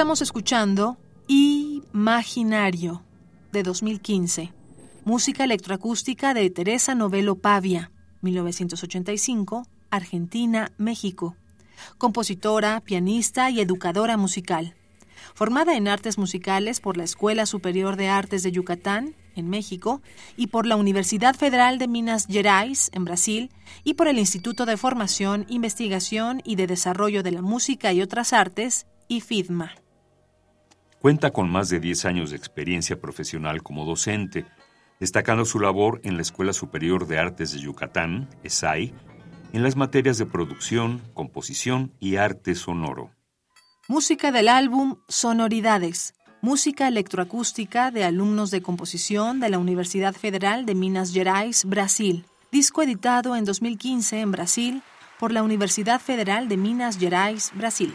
Estamos escuchando Imaginario de 2015, música electroacústica de Teresa Novelo Pavia, 1985, Argentina, México. Compositora, pianista y educadora musical. Formada en artes musicales por la Escuela Superior de Artes de Yucatán, en México, y por la Universidad Federal de Minas Gerais, en Brasil, y por el Instituto de Formación, Investigación y de Desarrollo de la Música y otras Artes, IFIDMA. Cuenta con más de 10 años de experiencia profesional como docente, destacando su labor en la Escuela Superior de Artes de Yucatán, ESAI, en las materias de producción, composición y arte sonoro. Música del álbum Sonoridades, música electroacústica de alumnos de composición de la Universidad Federal de Minas Gerais, Brasil. Disco editado en 2015 en Brasil por la Universidad Federal de Minas Gerais, Brasil.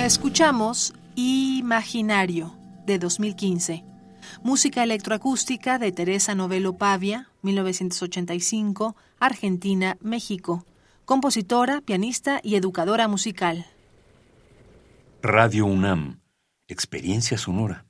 Escuchamos Imaginario de 2015, música electroacústica de Teresa Novelo Pavia, 1985, Argentina, México, compositora, pianista y educadora musical. Radio UNAM, experiencia sonora.